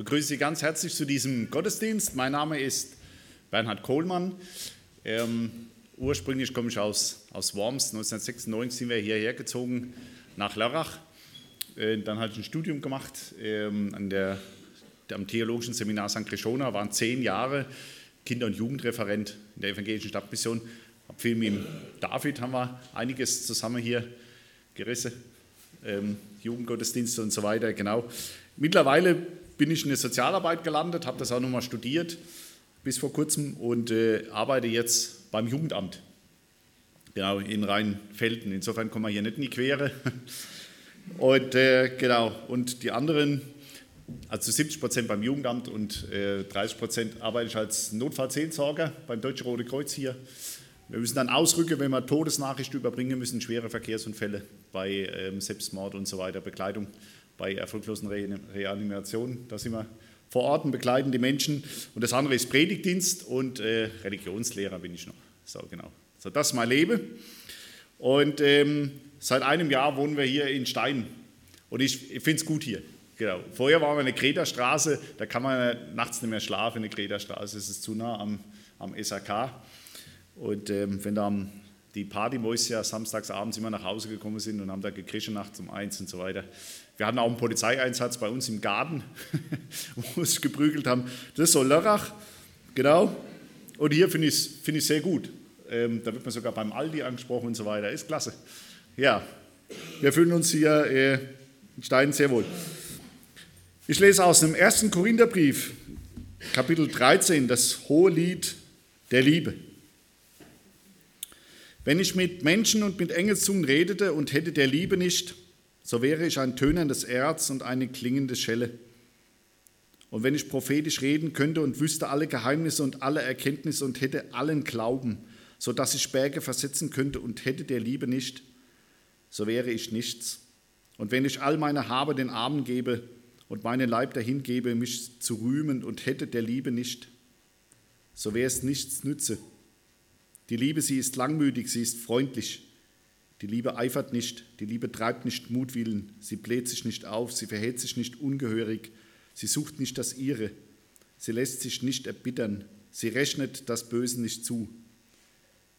begrüße Sie ganz herzlich zu diesem Gottesdienst. Mein Name ist Bernhard Kohlmann. Ähm, ursprünglich komme ich aus, aus Worms. 1996 sind wir hierher gezogen nach Lörrach. Äh, dann habe ich ein Studium gemacht ähm, an der, am Theologischen Seminar St. Krishona, waren zehn Jahre Kinder- und Jugendreferent in der evangelischen Stadtmission. Ab viel mit David haben wir einiges zusammen hier gerissen, ähm, Jugendgottesdienste und so weiter, genau. Mittlerweile bin ich in der Sozialarbeit gelandet, habe das auch nochmal studiert bis vor kurzem und äh, arbeite jetzt beim Jugendamt. Genau, in Rheinfelden. Insofern kommen wir hier nicht in die Quere. Und äh, genau, und die anderen, also 70 Prozent beim Jugendamt und äh, 30 Prozent arbeite ich als Notfallseelsorger beim Deutschen Rote Kreuz hier. Wir müssen dann ausrücken, wenn wir Todesnachrichten überbringen müssen, schwere Verkehrsunfälle bei ähm, Selbstmord und so weiter, Begleitung bei erfolglosen Re Reanimationen. Da sind wir vor Ort und begleiten die Menschen. Und das andere ist Predigtdienst und äh, Religionslehrer bin ich noch. So, genau. So, das ist mein Leben. Und ähm, seit einem Jahr wohnen wir hier in Stein. Und ich, ich finde es gut hier. Genau. Vorher waren wir in der Kreta-Straße, da kann man nachts nicht mehr schlafen in der Kreta-Straße, es ist zu nah am, am SAK. Und ähm, wenn da die Partymäuse ja samstags abends immer nach Hause gekommen sind und haben da gekrischen nachts um eins und so weiter. Wir hatten auch einen Polizeieinsatz bei uns im Garten, wo wir uns geprügelt haben. Das ist so Lörrach, genau. Und hier finde ich es find sehr gut. Ähm, da wird man sogar beim Aldi angesprochen und so weiter. Ist klasse. Ja, wir fühlen uns hier äh, in Stein sehr wohl. Ich lese aus dem ersten Korintherbrief, Kapitel 13, das hohe Lied der Liebe. Wenn ich mit Menschen und mit Engelszungen redete und hätte der Liebe nicht, so wäre ich ein tönerndes Erz und eine klingende Schelle. Und wenn ich prophetisch reden könnte und wüsste alle Geheimnisse und alle Erkenntnisse und hätte allen Glauben, so dass ich Berge versetzen könnte und hätte der Liebe nicht, so wäre ich nichts. Und wenn ich all meine Habe den Armen gebe und meinen Leib dahin gebe, mich zu rühmen und hätte der Liebe nicht, so wäre es nichts nütze. Die Liebe, sie ist langmütig, sie ist freundlich. Die Liebe eifert nicht, die Liebe treibt nicht Mutwillen, sie bläht sich nicht auf, sie verhält sich nicht ungehörig, sie sucht nicht das Ihre, sie lässt sich nicht erbittern, sie rechnet das Böse nicht zu.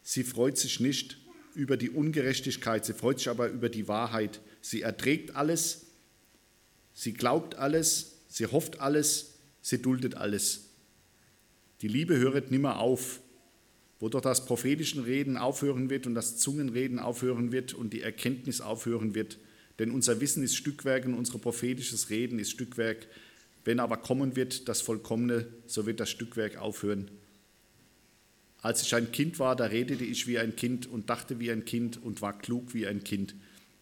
Sie freut sich nicht über die Ungerechtigkeit, sie freut sich aber über die Wahrheit. Sie erträgt alles, sie glaubt alles, sie hofft alles, sie duldet alles. Die Liebe höret nimmer auf, wo doch das prophetische Reden aufhören wird und das Zungenreden aufhören wird und die Erkenntnis aufhören wird. Denn unser Wissen ist Stückwerk und unser prophetisches Reden ist Stückwerk. Wenn aber kommen wird das Vollkommene, so wird das Stückwerk aufhören. Als ich ein Kind war, da redete ich wie ein Kind und dachte wie ein Kind und war klug wie ein Kind.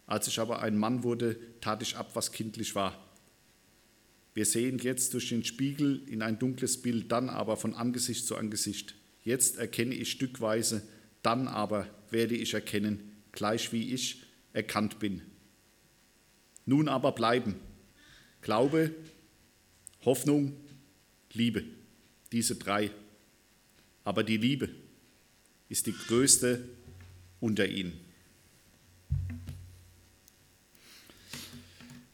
Als ich aber ein Mann wurde, tat ich ab, was kindlich war. Wir sehen jetzt durch den Spiegel in ein dunkles Bild, dann aber von Angesicht zu Angesicht. Jetzt erkenne ich stückweise, dann aber werde ich erkennen, gleich wie ich erkannt bin. Nun aber bleiben Glaube, Hoffnung, Liebe, diese drei. Aber die Liebe ist die größte unter ihnen.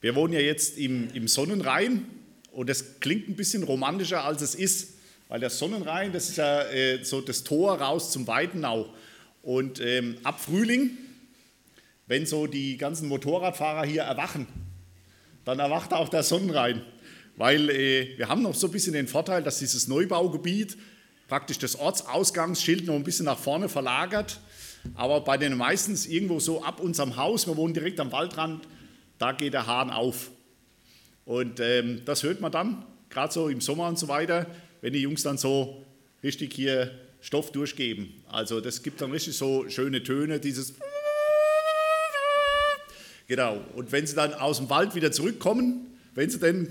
Wir wohnen ja jetzt im, im Sonnenrhein und es klingt ein bisschen romantischer, als es ist. Weil der Sonnenrhein, das ist ja äh, so das Tor raus zum Weidenau. Und ähm, ab Frühling, wenn so die ganzen Motorradfahrer hier erwachen, dann erwacht auch der Sonnenrhein. Weil äh, wir haben noch so ein bisschen den Vorteil, dass dieses Neubaugebiet praktisch das Ortsausgangsschild noch ein bisschen nach vorne verlagert. Aber bei den meistens irgendwo so ab unserem Haus, wir wohnen direkt am Waldrand, da geht der Hahn auf. Und ähm, das hört man dann, gerade so im Sommer und so weiter wenn die Jungs dann so richtig hier Stoff durchgeben. Also das gibt dann richtig so schöne Töne, dieses Genau. Und wenn sie dann aus dem Wald wieder zurückkommen, wenn sie dann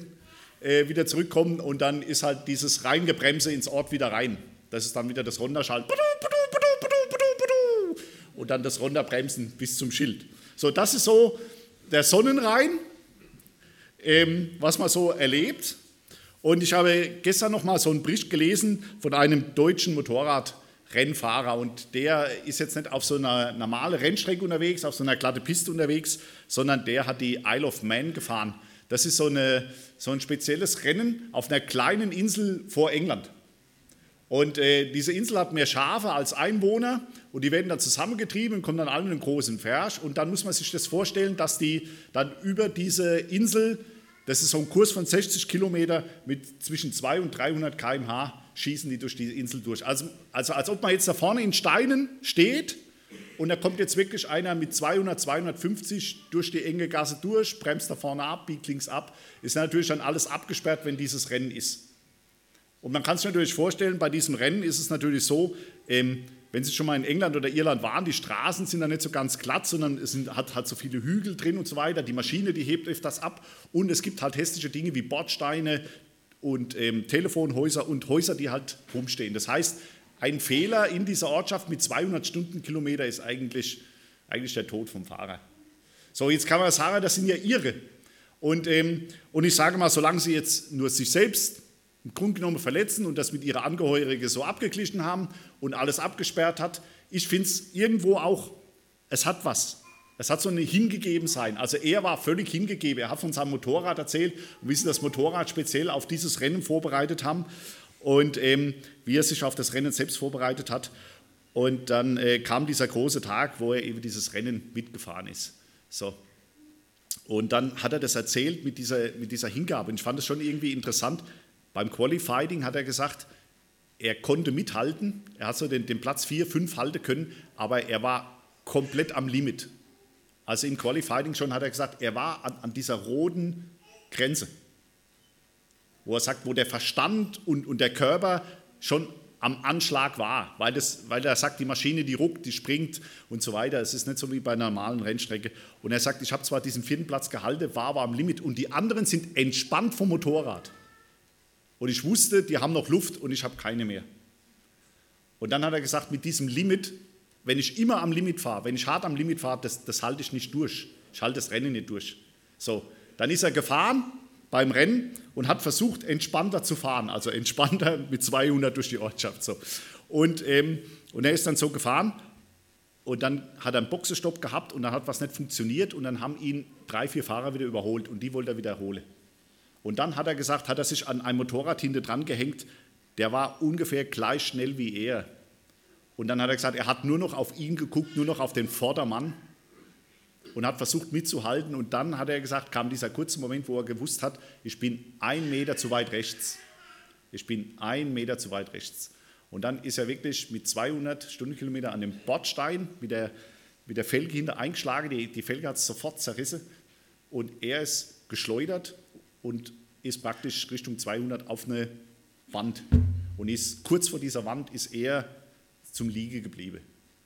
äh, wieder zurückkommen und dann ist halt dieses Reingebremse ins Ort wieder rein. Das ist dann wieder das Runterschalten. Und dann das Runterbremsen bis zum Schild. So, das ist so der Sonnenrhein, ähm, was man so erlebt. Und ich habe gestern noch mal so einen Bericht gelesen von einem deutschen Motorradrennfahrer und der ist jetzt nicht auf so einer normalen Rennstrecke unterwegs, auf so einer glatte Piste unterwegs, sondern der hat die Isle of Man gefahren. Das ist so, eine, so ein spezielles Rennen auf einer kleinen Insel vor England. Und äh, diese Insel hat mehr Schafe als Einwohner und die werden dann zusammengetrieben und kommen dann alle in einen großen Fersch. Und dann muss man sich das vorstellen, dass die dann über diese Insel, das ist so ein Kurs von 60 Kilometer mit zwischen 200 und 300 km/h, schießen die durch die Insel durch. Also, also als ob man jetzt da vorne in Steinen steht und da kommt jetzt wirklich einer mit 200, 250 durch die enge Gasse durch, bremst da vorne ab, biegt links ab. Ist natürlich dann alles abgesperrt, wenn dieses Rennen ist. Und man kann sich natürlich vorstellen, bei diesem Rennen ist es natürlich so, ähm, wenn Sie schon mal in England oder Irland waren, die Straßen sind da nicht so ganz glatt, sondern es sind, hat, hat so viele Hügel drin und so weiter. Die Maschine, die hebt öfters ab. Und es gibt halt hässliche Dinge wie Bordsteine und ähm, Telefonhäuser und Häuser, die halt rumstehen. Das heißt, ein Fehler in dieser Ortschaft mit 200 Stundenkilometer ist eigentlich, eigentlich der Tod vom Fahrer. So, jetzt kann man sagen, das sind ja Irre. Und, ähm, und ich sage mal, solange Sie jetzt nur sich selbst im Grunde genommen verletzen und das mit ihrer Angehörigen so abgeglichen haben und alles abgesperrt hat. Ich finde es irgendwo auch, es hat was. Es hat so ein Hingegebensein. Also er war völlig hingegeben. Er hat von seinem Motorrad erzählt und wie sie das Motorrad speziell auf dieses Rennen vorbereitet haben und ähm, wie er sich auf das Rennen selbst vorbereitet hat. Und dann äh, kam dieser große Tag, wo er eben dieses Rennen mitgefahren ist. So. Und dann hat er das erzählt mit dieser, mit dieser Hingabe. Und ich fand das schon irgendwie interessant, beim Qualifying hat er gesagt, er konnte mithalten, er hat so den, den Platz 4, 5 halten können, aber er war komplett am Limit. Also im Qualifying schon hat er gesagt, er war an, an dieser roten Grenze, wo er sagt, wo der Verstand und, und der Körper schon am Anschlag war, weil, das, weil er sagt, die Maschine, die ruckt, die springt und so weiter. Es ist nicht so wie bei einer normalen Rennstrecke. Und er sagt, ich habe zwar diesen vierten Platz gehalten, war aber am Limit und die anderen sind entspannt vom Motorrad. Und ich wusste, die haben noch Luft und ich habe keine mehr. Und dann hat er gesagt, mit diesem Limit, wenn ich immer am Limit fahre, wenn ich hart am Limit fahre, das, das halte ich nicht durch. Ich halte das Rennen nicht durch. So, dann ist er gefahren beim Rennen und hat versucht, entspannter zu fahren, also entspannter mit 200 durch die Ortschaft. So. Und, ähm, und er ist dann so gefahren und dann hat er einen Boxenstopp gehabt und dann hat was nicht funktioniert und dann haben ihn drei, vier Fahrer wieder überholt und die wollte er wiederholen. Und dann hat er gesagt, hat er sich an ein Motorrad hinter dran gehängt, der war ungefähr gleich schnell wie er. Und dann hat er gesagt, er hat nur noch auf ihn geguckt, nur noch auf den Vordermann und hat versucht mitzuhalten. Und dann hat er gesagt, kam dieser kurze Moment, wo er gewusst hat, ich bin ein Meter zu weit rechts. Ich bin ein Meter zu weit rechts. Und dann ist er wirklich mit 200 Stundenkilometer an dem Bordstein mit der, mit der Felge hinter eingeschlagen. Die, die Felge hat es sofort zerrissen. Und er ist geschleudert und ist praktisch Richtung 200 auf eine Wand. Und ist kurz vor dieser Wand ist er zum Liege geblieben.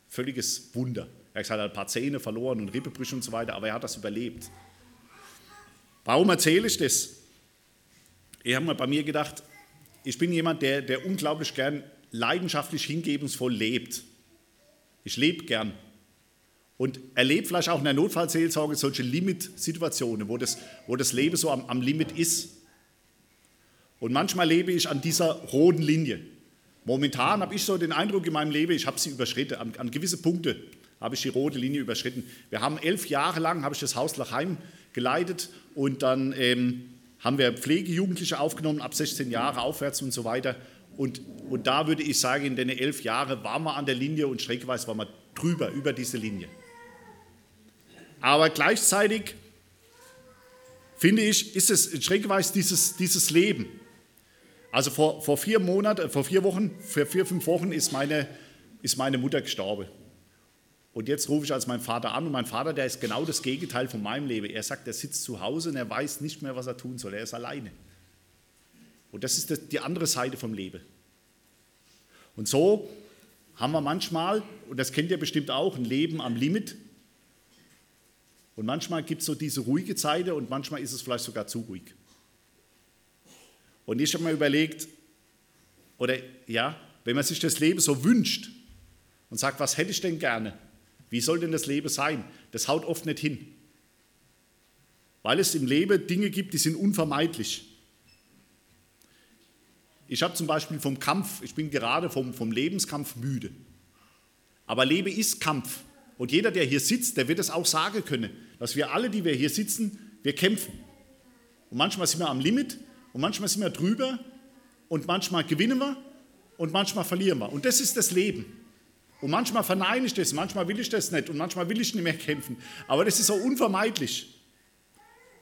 Völliges Wunder. Er hat ein paar Zähne verloren und Rippebrüche und so weiter, aber er hat das überlebt. Warum erzähle ich das? Ich habe mal bei mir gedacht, ich bin jemand, der, der unglaublich gern leidenschaftlich hingebungsvoll lebt. Ich lebe gern und erlebt vielleicht auch in der Notfallseelsorge solche Limit-Situationen, wo das, wo das Leben so am, am Limit ist. Und manchmal lebe ich an dieser roten Linie. Momentan habe ich so den Eindruck in meinem Leben, ich habe sie überschritten. An, an gewisse Punkte habe ich die rote Linie überschritten. Wir haben elf Jahre lang, habe ich das Haus Lachheim geleitet und dann ähm, haben wir Pflegejugendliche aufgenommen, ab 16 Jahre aufwärts und so weiter. Und, und da würde ich sagen, in den elf Jahren waren wir an der Linie und streckenweise waren wir drüber, über diese Linie. Aber gleichzeitig finde ich, ist es schrägweise dieses, dieses Leben. Also vor, vor vier Monaten, vor vier Wochen, vor vier, fünf Wochen ist meine, ist meine Mutter gestorben. Und jetzt rufe ich als mein Vater an und mein Vater, der ist genau das Gegenteil von meinem Leben. Er sagt, er sitzt zu Hause und er weiß nicht mehr, was er tun soll. Er ist alleine. Und das ist die andere Seite vom Leben. Und so haben wir manchmal, und das kennt ihr bestimmt auch, ein Leben am Limit. Und manchmal gibt es so diese ruhige Zeit und manchmal ist es vielleicht sogar zu ruhig. Und ich habe mir überlegt, oder ja, wenn man sich das Leben so wünscht und sagt, was hätte ich denn gerne? Wie soll denn das Leben sein? Das haut oft nicht hin. Weil es im Leben Dinge gibt, die sind unvermeidlich. Ich habe zum Beispiel vom Kampf, ich bin gerade vom, vom Lebenskampf müde. Aber Leben ist Kampf. Und jeder, der hier sitzt, der wird es auch sagen können, dass wir alle, die wir hier sitzen, wir kämpfen. und manchmal sind wir am Limit und manchmal sind wir drüber und manchmal gewinnen wir und manchmal verlieren wir. Und das ist das Leben. Und manchmal verneine ich das, manchmal will ich das nicht und manchmal will ich nicht mehr kämpfen. Aber das ist so unvermeidlich.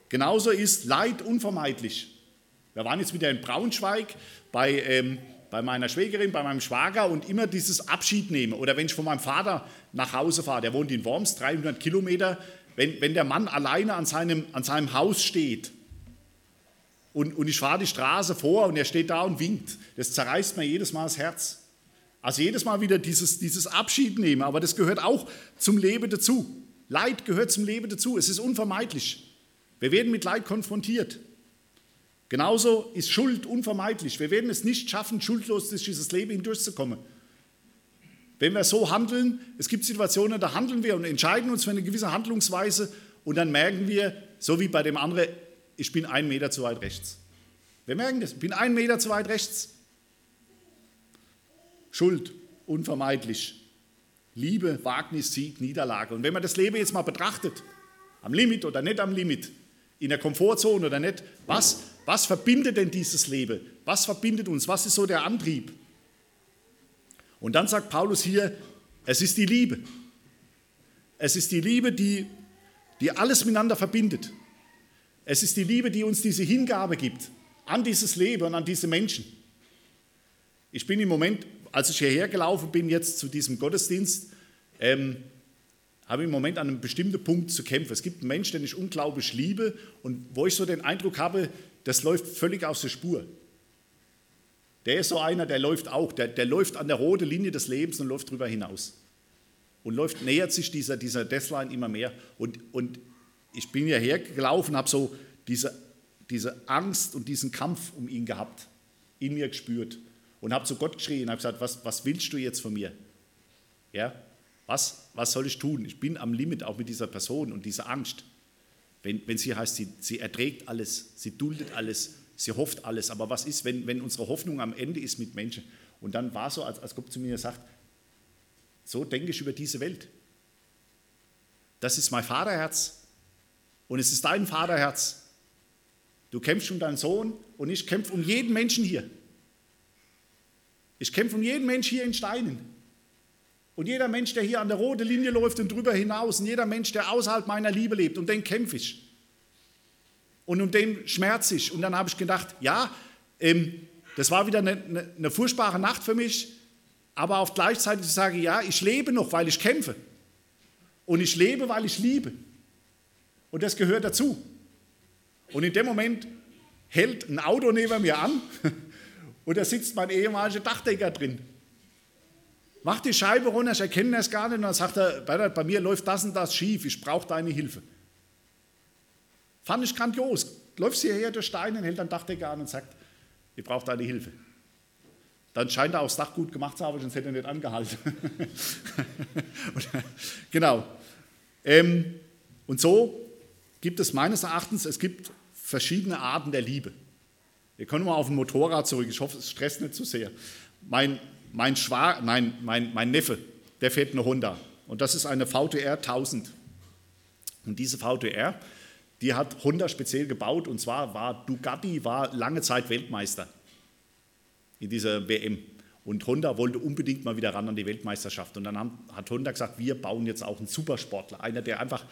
Genauso ist Leid unvermeidlich. Wir waren jetzt wieder in Braunschweig bei, ähm, bei meiner Schwägerin, bei meinem Schwager und immer dieses Abschied nehmen. Oder wenn ich von meinem Vater nach Hause fahre, der wohnt in Worms, 300 Kilometer, wenn, wenn der Mann alleine an seinem, an seinem Haus steht und, und ich fahre die Straße vor und er steht da und winkt, das zerreißt mir jedes Mal das Herz. Also jedes Mal wieder dieses, dieses Abschied nehmen, aber das gehört auch zum Leben dazu. Leid gehört zum Leben dazu, es ist unvermeidlich. Wir werden mit Leid konfrontiert. Genauso ist Schuld unvermeidlich. Wir werden es nicht schaffen, schuldlos durch dieses Leben hindurchzukommen. Wenn wir so handeln, es gibt Situationen, da handeln wir und entscheiden uns für eine gewisse Handlungsweise und dann merken wir, so wie bei dem anderen, ich bin einen Meter zu weit rechts. Wir merken das, ich bin einen Meter zu weit rechts. Schuld, unvermeidlich. Liebe, Wagnis, Sieg, Niederlage. Und wenn man das Leben jetzt mal betrachtet, am Limit oder nicht am Limit, in der Komfortzone oder nicht, was, was verbindet denn dieses Leben? Was verbindet uns? Was ist so der Antrieb? Und dann sagt Paulus hier, es ist die Liebe. Es ist die Liebe, die, die alles miteinander verbindet. Es ist die Liebe, die uns diese Hingabe gibt an dieses Leben und an diese Menschen. Ich bin im Moment, als ich hierher gelaufen bin, jetzt zu diesem Gottesdienst, ähm, habe im Moment an einem bestimmten Punkt zu kämpfen. Es gibt einen Menschen, den ich unglaublich liebe und wo ich so den Eindruck habe, das läuft völlig aus der Spur. Der ist so einer, der läuft auch, der, der läuft an der roten Linie des Lebens und läuft darüber hinaus. Und läuft, nähert sich dieser, dieser Deathline immer mehr. Und, und ich bin ja hergelaufen, habe so diese, diese Angst und diesen Kampf um ihn gehabt, in mir gespürt. Und habe zu Gott geschrien, habe gesagt, was, was willst du jetzt von mir? Ja, was, was soll ich tun? Ich bin am Limit auch mit dieser Person und dieser Angst. Wenn, wenn sie heißt, sie, sie erträgt alles, sie duldet alles, sie hofft alles. Aber was ist, wenn, wenn unsere Hoffnung am Ende ist mit Menschen? Und dann war so, als, als Gott zu mir sagt, so denke ich über diese Welt. Das ist mein Vaterherz und es ist dein Vaterherz. Du kämpfst um deinen Sohn und ich kämpfe um jeden Menschen hier. Ich kämpfe um jeden Mensch hier in Steinen. Und jeder Mensch, der hier an der roten Linie läuft und drüber hinaus, und jeder Mensch, der außerhalb meiner Liebe lebt, um den kämpfe ich. Und um den schmerze ich. Und dann habe ich gedacht, ja, ähm, das war wieder eine, eine, eine, furchtbare Nacht für mich, aber auf gleichzeitig sage ich, ja, ich lebe noch, weil ich kämpfe. Und ich lebe, weil ich liebe. Und das gehört dazu. Und in dem Moment hält ein Auto neben mir an und da sitzt mein ehemaliger Dachdecker drin. Mach die Scheibe runter, ich erkenne das gar nicht. Und dann sagt er, bei mir läuft das und das schief, ich brauche deine Hilfe. Fand ich grandios. Läufst hierher durch Steine, hält ein Dachdecker an und sagt, ich brauche deine Hilfe. Dann scheint er auch das Dach gut gemacht zu haben, sonst hätte er nicht angehalten. genau. Ähm, und so gibt es meines Erachtens, es gibt verschiedene Arten der Liebe. Wir kommen mal auf ein Motorrad zurück. Ich hoffe, es stresst nicht zu sehr. Mein mein, Schwa mein, mein, mein Neffe, der fährt eine Honda und das ist eine VTR 1000. Und diese VTR, die hat Honda speziell gebaut und zwar war Ducati war lange Zeit Weltmeister in dieser WM. Und Honda wollte unbedingt mal wieder ran an die Weltmeisterschaft. Und dann haben, hat Honda gesagt, wir bauen jetzt auch einen Supersportler, einer, der einfach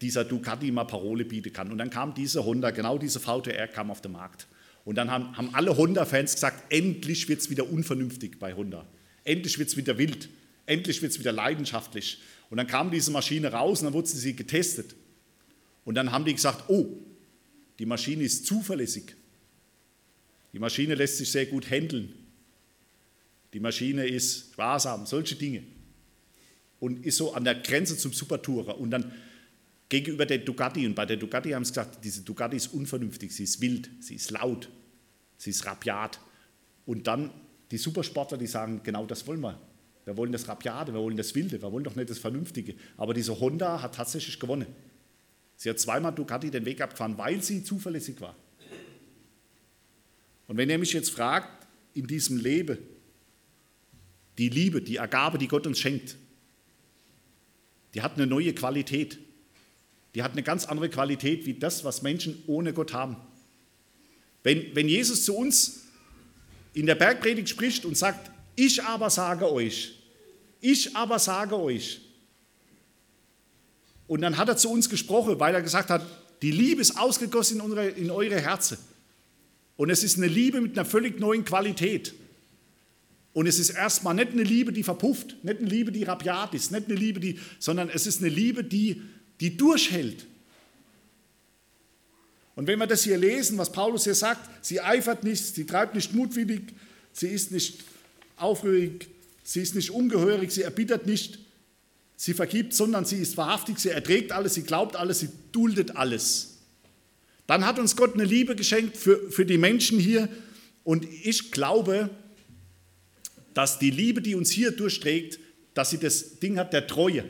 dieser Ducati mal Parole bieten kann. Und dann kam diese Honda, genau diese VTR kam auf den Markt. Und dann haben, haben alle Honda-Fans gesagt, endlich wird es wieder unvernünftig bei Honda. Endlich wird es wieder wild. Endlich wird es wieder leidenschaftlich. Und dann kam diese Maschine raus und dann wurde sie getestet. Und dann haben die gesagt, oh, die Maschine ist zuverlässig. Die Maschine lässt sich sehr gut handeln. Die Maschine ist sparsam, solche Dinge. Und ist so an der Grenze zum Supertourer. Und dann gegenüber der Ducati. Und bei der Ducati haben sie gesagt, diese Ducati ist unvernünftig, sie ist wild, sie ist laut, sie ist rabiat. Und dann die Supersportler, die sagen, genau das wollen wir. Wir wollen das Rabiate, wir wollen das Wilde, wir wollen doch nicht das Vernünftige. Aber diese Honda hat tatsächlich gewonnen. Sie hat zweimal Ducati den Weg abgefahren, weil sie zuverlässig war. Und wenn ihr mich jetzt fragt, in diesem Leben, die Liebe, die Ergabe, die Gott uns schenkt, die hat eine neue Qualität. Die hat eine ganz andere Qualität wie das, was Menschen ohne Gott haben. Wenn, wenn Jesus zu uns in der Bergpredigt spricht und sagt, ich aber sage euch, ich aber sage euch. Und dann hat er zu uns gesprochen, weil er gesagt hat, die Liebe ist ausgegossen in, unsere, in eure Herzen. Und es ist eine Liebe mit einer völlig neuen Qualität. Und es ist erstmal nicht eine Liebe, die verpufft, nicht eine Liebe, die rabiat ist, nicht eine Liebe, die, sondern es ist eine Liebe, die, die durchhält. Und wenn wir das hier lesen, was Paulus hier sagt, sie eifert nicht, sie treibt nicht mutwillig, sie ist nicht aufrührig, sie ist nicht ungehörig, sie erbittert nicht, sie vergibt, sondern sie ist wahrhaftig, sie erträgt alles, sie glaubt alles, sie duldet alles. Dann hat uns Gott eine Liebe geschenkt für, für die Menschen hier und ich glaube, dass die Liebe, die uns hier durchträgt, dass sie das Ding hat der Treue.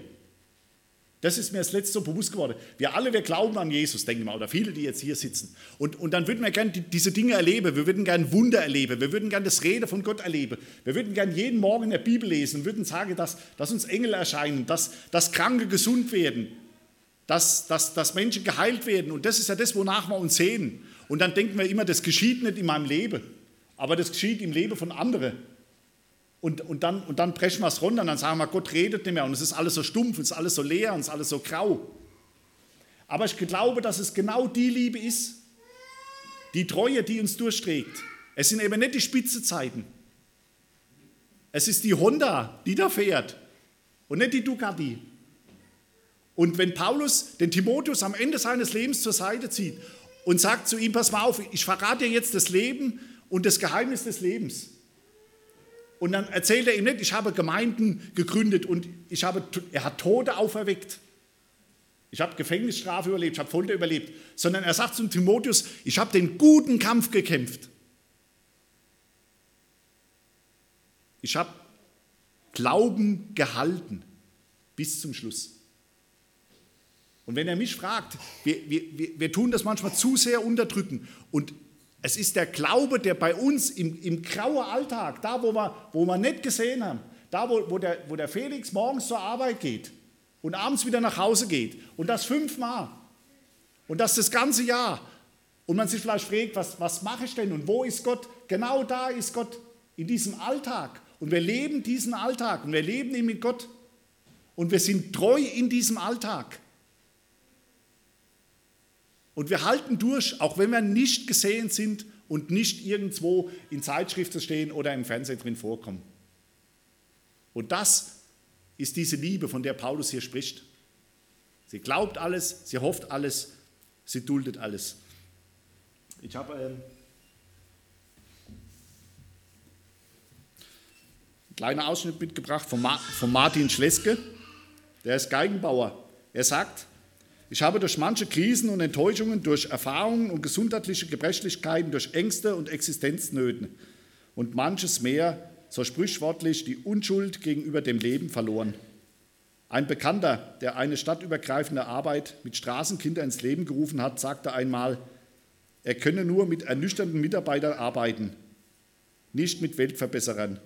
Das ist mir das letzte so bewusst geworden. Wir alle, wir glauben an Jesus, denke ich mal, oder viele, die jetzt hier sitzen. Und, und dann würden wir gerne diese Dinge erleben. Wir würden gerne Wunder erleben. Wir würden gerne das Rede von Gott erleben. Wir würden gerne jeden Morgen in der Bibel lesen und würden sagen, dass, dass uns Engel erscheinen, dass, dass Kranke gesund werden, dass, dass, dass Menschen geheilt werden. Und das ist ja das, wonach wir uns sehen. Und dann denken wir immer, das geschieht nicht in meinem Leben, aber das geschieht im Leben von anderen. Und, und, dann, und dann brechen wir es runter und dann sagen wir, Gott redet nicht mehr und es ist alles so stumpf, es ist alles so leer und es ist alles so grau. Aber ich glaube, dass es genau die Liebe ist, die Treue, die uns durchträgt. Es sind eben nicht die Spitzezeiten. Es ist die Honda, die da fährt und nicht die Ducati. Und wenn Paulus den Timotheus am Ende seines Lebens zur Seite zieht und sagt zu ihm, pass mal auf, ich verrate dir jetzt das Leben und das Geheimnis des Lebens. Und dann erzählt er ihm nicht, ich habe Gemeinden gegründet und ich habe, er hat Tote auferweckt. Ich habe Gefängnisstrafe überlebt, ich habe Folter überlebt. Sondern er sagt zum Timotheus, ich habe den guten Kampf gekämpft. Ich habe Glauben gehalten bis zum Schluss. Und wenn er mich fragt, wir, wir, wir, tun das manchmal zu sehr unterdrücken. Und es ist der Glaube, der bei uns im, im grauen Alltag, da wo wir, wo wir nicht gesehen haben, da wo, wo, der, wo der Felix morgens zur Arbeit geht und abends wieder nach Hause geht und das fünfmal und das das ganze Jahr und man sich vielleicht fragt, was, was mache ich denn und wo ist Gott? Genau da ist Gott in diesem Alltag und wir leben diesen Alltag und wir leben ihn mit Gott und wir sind treu in diesem Alltag. Und wir halten durch, auch wenn wir nicht gesehen sind und nicht irgendwo in Zeitschriften stehen oder im Fernsehen drin vorkommen. Und das ist diese Liebe, von der Paulus hier spricht. Sie glaubt alles, sie hofft alles, sie duldet alles. Ich habe ähm, einen kleinen Ausschnitt mitgebracht von, von Martin Schleske, der ist Geigenbauer. Er sagt, ich habe durch manche Krisen und Enttäuschungen, durch Erfahrungen und gesundheitliche Gebrechlichkeiten, durch Ängste und Existenznöten und manches mehr, so sprichwörtlich, die Unschuld gegenüber dem Leben verloren. Ein Bekannter, der eine stadtübergreifende Arbeit mit Straßenkindern ins Leben gerufen hat, sagte einmal, er könne nur mit ernüchternden Mitarbeitern arbeiten, nicht mit Weltverbesserern.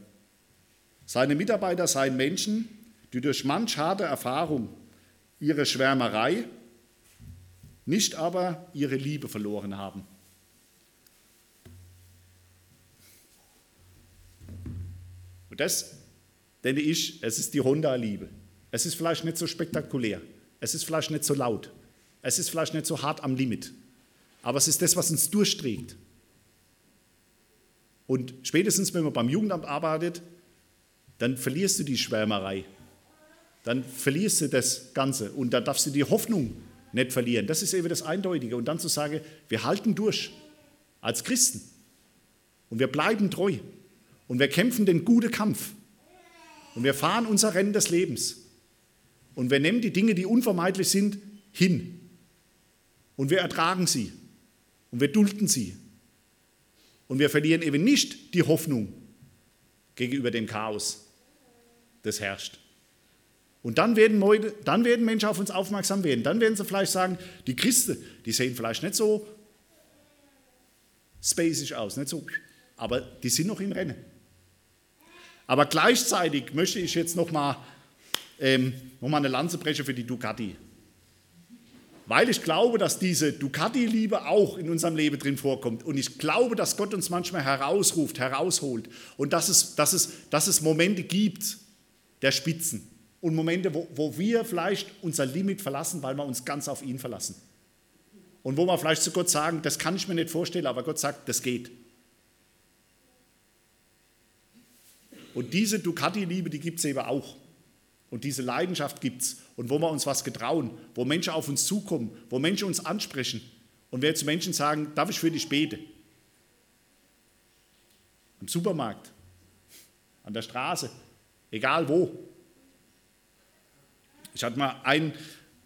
Seine Mitarbeiter seien Menschen, die durch manch harte Erfahrung ihre Schwärmerei nicht aber ihre Liebe verloren haben. Und das, denke ich, es ist die Honda-Liebe. Es ist vielleicht nicht so spektakulär, es ist vielleicht nicht so laut, es ist vielleicht nicht so hart am Limit, aber es ist das, was uns durchträgt. Und spätestens, wenn man beim Jugendamt arbeitet, dann verlierst du die Schwärmerei, dann verlierst du das Ganze und da darfst du die Hoffnung nicht verlieren. Das ist eben das Eindeutige. Und dann zu sagen, wir halten durch als Christen. Und wir bleiben treu. Und wir kämpfen den guten Kampf. Und wir fahren unser Rennen des Lebens. Und wir nehmen die Dinge, die unvermeidlich sind, hin. Und wir ertragen sie. Und wir dulden sie. Und wir verlieren eben nicht die Hoffnung gegenüber dem Chaos, das herrscht. Und dann werden, dann werden Menschen auf uns aufmerksam werden. Dann werden sie vielleicht sagen, die Christen, die sehen vielleicht nicht so spacig aus, nicht so, aber die sind noch im Rennen. Aber gleichzeitig möchte ich jetzt noch mal, ähm, noch mal eine Lanze brechen für die Ducati. weil ich glaube, dass diese Ducati-Liebe auch in unserem Leben drin vorkommt. Und ich glaube, dass Gott uns manchmal herausruft, herausholt. Und dass es, dass es, dass es Momente gibt der Spitzen. Und Momente, wo, wo wir vielleicht unser Limit verlassen, weil wir uns ganz auf ihn verlassen. Und wo wir vielleicht zu Gott sagen, das kann ich mir nicht vorstellen, aber Gott sagt, das geht. Und diese Ducati-Liebe, die gibt es eben auch. Und diese Leidenschaft gibt es. Und wo wir uns was getrauen, wo Menschen auf uns zukommen, wo Menschen uns ansprechen. Und wir zu Menschen sagen, darf ich für dich beten? Im Supermarkt, an der Straße, egal wo. Ich hatte mal ein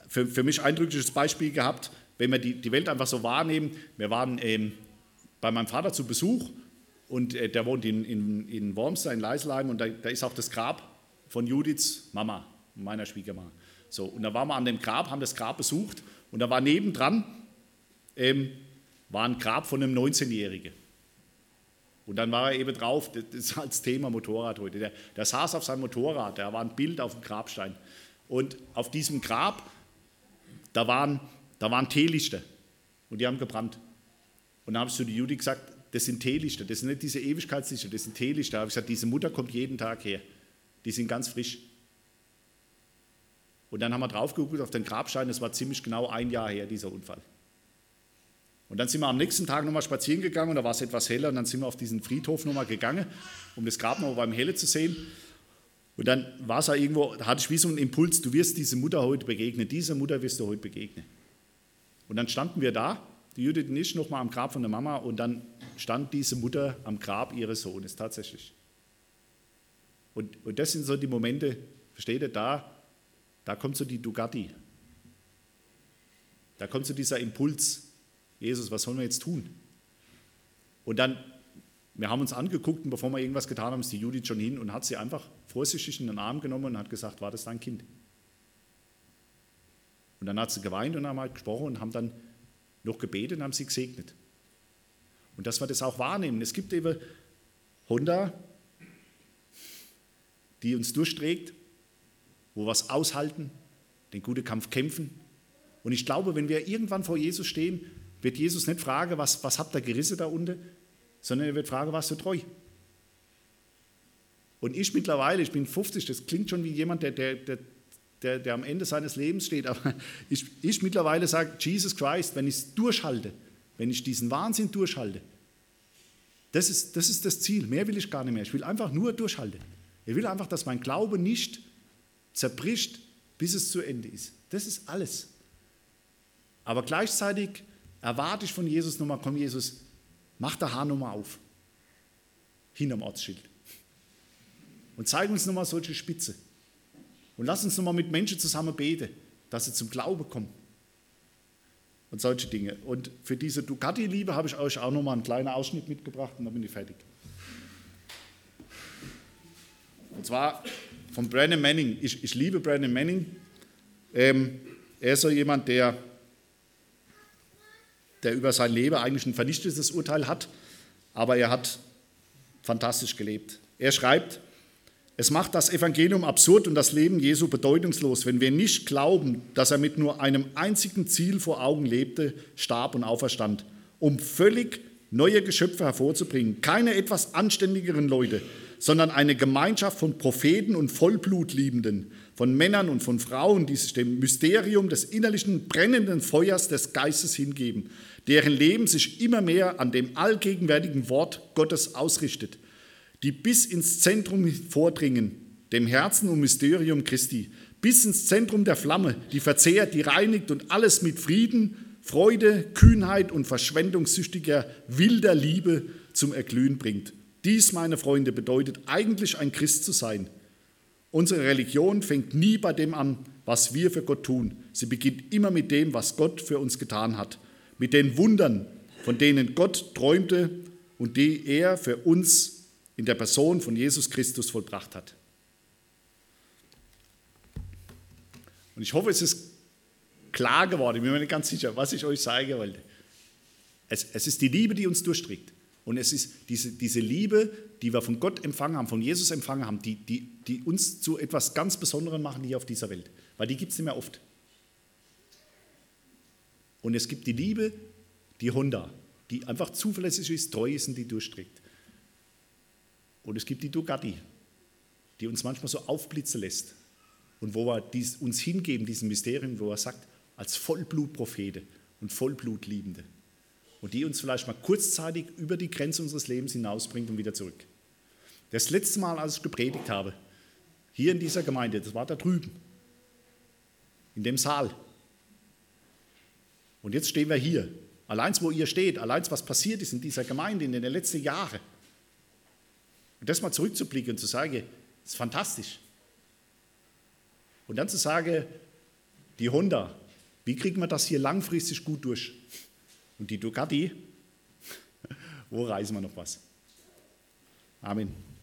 für, für mich eindrückliches Beispiel gehabt, wenn wir die, die Welt einfach so wahrnehmen. Wir waren ähm, bei meinem Vater zu Besuch und äh, der wohnt in, in, in Wormster, in Leiselheim und da, da ist auch das Grab von Judiths Mama, meiner Schwiegermama. So, und da waren wir an dem Grab, haben das Grab besucht und da war nebendran ähm, war ein Grab von einem 19-Jährigen. Und dann war er eben drauf, das ist als Thema Motorrad heute. Der, der saß auf seinem Motorrad, da war ein Bild auf dem Grabstein. Und auf diesem Grab, da waren, da waren Teelichter und die haben gebrannt. Und dann habe ich zu Judy gesagt, das sind Teelichter, das sind nicht diese Ewigkeitslichter, das sind Teelichter. Da habe ich gesagt, diese Mutter kommt jeden Tag her. Die sind ganz frisch. Und dann haben wir drauf geguckt auf den Grabstein, das war ziemlich genau ein Jahr her, dieser Unfall. Und dann sind wir am nächsten Tag nochmal spazieren gegangen und da war es etwas heller und dann sind wir auf diesen Friedhof nochmal gegangen, um das Grab nochmal beim Helle zu sehen. Und dann war es ja irgendwo, da hatte ich wie so einen Impuls, du wirst diese Mutter heute begegnen, dieser Mutter wirst du heute begegnen. Und dann standen wir da, die Judith und ich, nochmal am Grab von der Mama und dann stand diese Mutter am Grab ihres Sohnes tatsächlich. Und, und das sind so die Momente, versteht ihr, da, da kommt so die Dugatti. Da kommt so dieser Impuls, Jesus, was sollen wir jetzt tun? Und dann, wir haben uns angeguckt und bevor wir irgendwas getan haben, ist die Judith schon hin und hat sie einfach vorsichtig in den Arm genommen und hat gesagt, war das dein Kind? Und dann hat sie geweint und haben halt gesprochen und haben dann noch gebetet und haben sie gesegnet. Und dass wir das auch wahrnehmen. Es gibt eben Honda, die uns durchträgt, wo wir was aushalten, den guten Kampf kämpfen. Und ich glaube, wenn wir irgendwann vor Jesus stehen, wird Jesus nicht fragen, was, was habt ihr gerissen da unten, sondern er wird fragen, warst du treu? Und ich mittlerweile, ich bin 50, das klingt schon wie jemand, der, der, der, der, der am Ende seines Lebens steht, aber ich, ich mittlerweile sage, Jesus Christ, wenn ich es durchhalte, wenn ich diesen Wahnsinn durchhalte, das ist, das ist das Ziel. Mehr will ich gar nicht mehr. Ich will einfach nur durchhalten. Ich will einfach, dass mein Glaube nicht zerbricht, bis es zu Ende ist. Das ist alles. Aber gleichzeitig erwarte ich von Jesus nochmal, komm Jesus, mach der Haar nochmal auf. Hinterm Ortsschild. Und zeig uns nochmal solche Spitze. Und lass uns nochmal mit Menschen zusammen beten, dass sie zum Glauben kommen. Und solche Dinge. Und für diese Ducati-Liebe habe ich euch auch nochmal einen kleinen Ausschnitt mitgebracht und dann bin ich fertig. Und zwar von Brandon Manning. Ich, ich liebe Brandon Manning. Ähm, er ist so jemand, der, der über sein Leben eigentlich ein vernichtetes Urteil hat, aber er hat fantastisch gelebt. Er schreibt, es macht das Evangelium absurd und das Leben Jesu bedeutungslos, wenn wir nicht glauben, dass er mit nur einem einzigen Ziel vor Augen lebte, starb und auferstand, um völlig neue Geschöpfe hervorzubringen. Keine etwas anständigeren Leute, sondern eine Gemeinschaft von Propheten und Vollblutliebenden, von Männern und von Frauen, die sich dem Mysterium des innerlichen brennenden Feuers des Geistes hingeben, deren Leben sich immer mehr an dem allgegenwärtigen Wort Gottes ausrichtet, die bis ins Zentrum vordringen, dem Herzen und Mysterium Christi, bis ins Zentrum der Flamme, die verzehrt, die reinigt und alles mit Frieden, Freude, Kühnheit und verschwendungssüchtiger, wilder Liebe zum Erglühen bringt. Dies, meine Freunde, bedeutet eigentlich ein Christ zu sein. Unsere Religion fängt nie bei dem an, was wir für Gott tun. Sie beginnt immer mit dem, was Gott für uns getan hat, mit den Wundern, von denen Gott träumte und die er für uns in der Person von Jesus Christus vollbracht hat. Und ich hoffe, es ist klar geworden, ich bin mir nicht ganz sicher, was ich euch sagen wollte. Es, es ist die Liebe, die uns durchträgt. Und es ist diese, diese Liebe, die wir von Gott empfangen haben, von Jesus empfangen haben, die, die, die uns zu etwas ganz Besonderem machen hier auf dieser Welt. Weil die gibt es nicht mehr oft. Und es gibt die Liebe, die Honda, die einfach zuverlässig ist, treu ist und die durchträgt. Und es gibt die Ducati, die uns manchmal so aufblitzen lässt. Und wo wir dies, uns hingeben, diesem Mysterium, wo er sagt, als Vollblutprophete und Vollblutliebende. Und die uns vielleicht mal kurzzeitig über die Grenze unseres Lebens hinausbringt und wieder zurück. Das letzte Mal, als ich gepredigt habe, hier in dieser Gemeinde, das war da drüben, in dem Saal. Und jetzt stehen wir hier. Allein wo ihr steht, allein was passiert ist in dieser Gemeinde in den letzten Jahren. Und das mal zurückzublicken und zu sagen, das ist fantastisch. Und dann zu sagen, die Honda, wie kriegen wir das hier langfristig gut durch? Und die Ducati, wo reisen wir noch was? Amen.